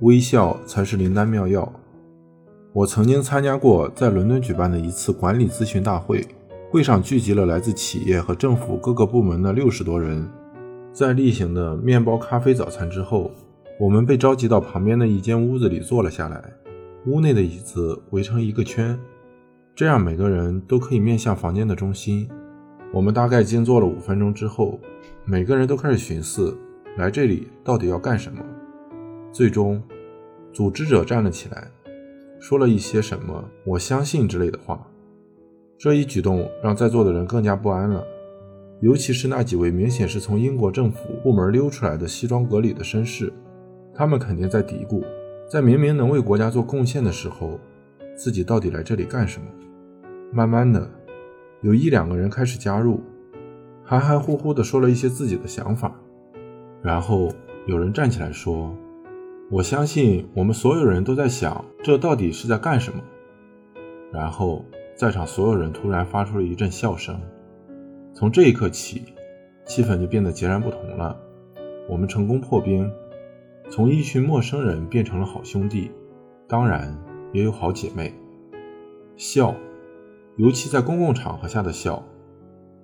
微笑才是灵丹妙药。我曾经参加过在伦敦举办的一次管理咨询大会，会上聚集了来自企业和政府各个部门的六十多人。在例行的面包、咖啡早餐之后，我们被召集到旁边的一间屋子里坐了下来。屋内的椅子围成一个圈，这样每个人都可以面向房间的中心。我们大概静坐了五分钟之后，每个人都开始寻思来这里到底要干什么。最终，组织者站了起来。说了一些什么“我相信”之类的话，这一举动让在座的人更加不安了，尤其是那几位明显是从英国政府部门溜出来的西装革履的绅士，他们肯定在嘀咕，在明明能为国家做贡献的时候，自己到底来这里干什么？慢慢的，有一两个人开始加入，含含糊糊的说了一些自己的想法，然后有人站起来说。我相信我们所有人都在想，这到底是在干什么。然后，在场所有人突然发出了一阵笑声。从这一刻起，气氛就变得截然不同了。我们成功破冰，从一群陌生人变成了好兄弟，当然也有好姐妹。笑，尤其在公共场合下的笑，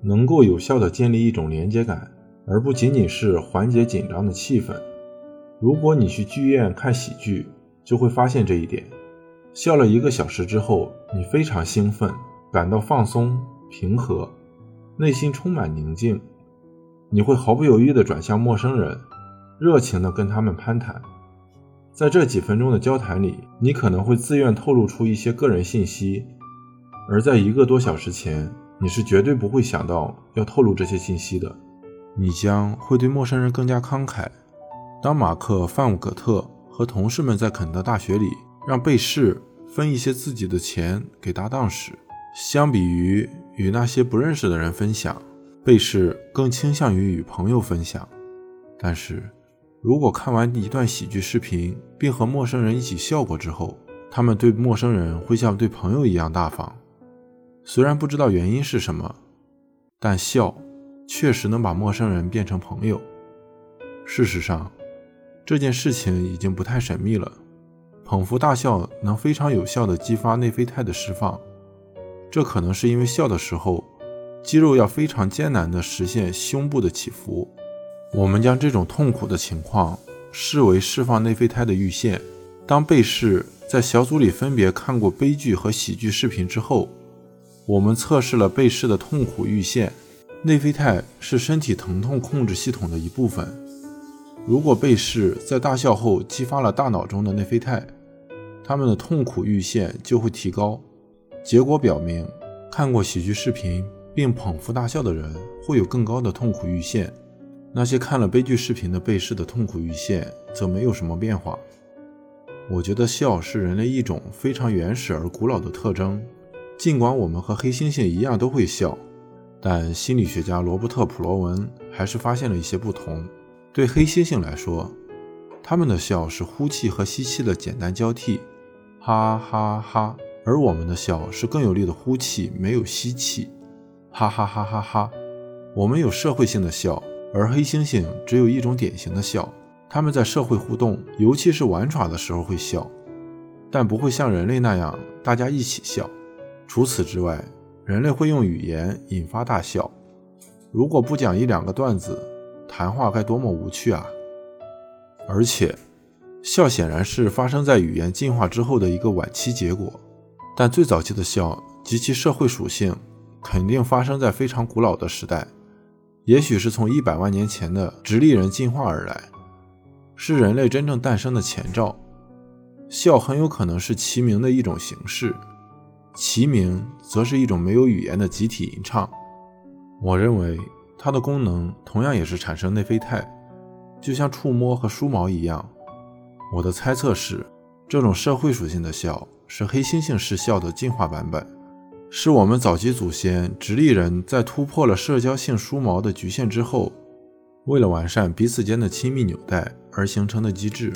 能够有效地建立一种连接感，而不仅仅是缓解紧张的气氛。如果你去剧院看喜剧，就会发现这一点。笑了一个小时之后，你非常兴奋，感到放松、平和，内心充满宁静。你会毫不犹豫地转向陌生人，热情地跟他们攀谈。在这几分钟的交谈里，你可能会自愿透露出一些个人信息，而在一个多小时前，你是绝对不会想到要透露这些信息的。你将会对陌生人更加慷慨。当马克·范伍格特和同事们在肯德大学里让贝氏分一些自己的钱给搭档时，相比于与那些不认识的人分享，贝氏更倾向于与朋友分享。但是，如果看完一段喜剧视频并和陌生人一起笑过之后，他们对陌生人会像对朋友一样大方。虽然不知道原因是什么，但笑确实能把陌生人变成朋友。事实上。这件事情已经不太神秘了。捧腹大笑能非常有效地激发内啡肽的释放，这可能是因为笑的时候，肌肉要非常艰难地实现胸部的起伏。我们将这种痛苦的情况视为释放内啡肽的阈限。当被试在小组里分别看过悲剧和喜剧视频之后，我们测试了被试的痛苦阈限。内啡肽是身体疼痛控制系统的一部分。如果被试在大笑后激发了大脑中的内啡肽，他们的痛苦阈限就会提高。结果表明，看过喜剧视频并捧腹大笑的人会有更高的痛苦阈限。那些看了悲剧视频的被试的痛苦阈限则没有什么变化。我觉得笑是人类一种非常原始而古老的特征。尽管我们和黑猩猩一样都会笑，但心理学家罗伯特·普罗文还是发现了一些不同。对黑猩猩来说，他们的笑是呼气和吸气的简单交替，哈哈哈；而我们的笑是更有力的呼气，没有吸气，哈哈哈哈哈。我们有社会性的笑，而黑猩猩只有一种典型的笑。他们在社会互动，尤其是玩耍的时候会笑，但不会像人类那样大家一起笑。除此之外，人类会用语言引发大笑。如果不讲一两个段子，谈话该多么无趣啊！而且，笑显然是发生在语言进化之后的一个晚期结果。但最早期的笑及其社会属性，肯定发生在非常古老的时代，也许是从一百万年前的直立人进化而来，是人类真正诞生的前兆。笑很有可能是齐鸣的一种形式，齐鸣则是一种没有语言的集体吟唱。我认为。它的功能同样也是产生内啡肽，就像触摸和梳毛一样。我的猜测是，这种社会属性的笑是黑猩猩式笑的进化版本，是我们早期祖先直立人在突破了社交性梳毛的局限之后，为了完善彼此间的亲密纽带而形成的机制。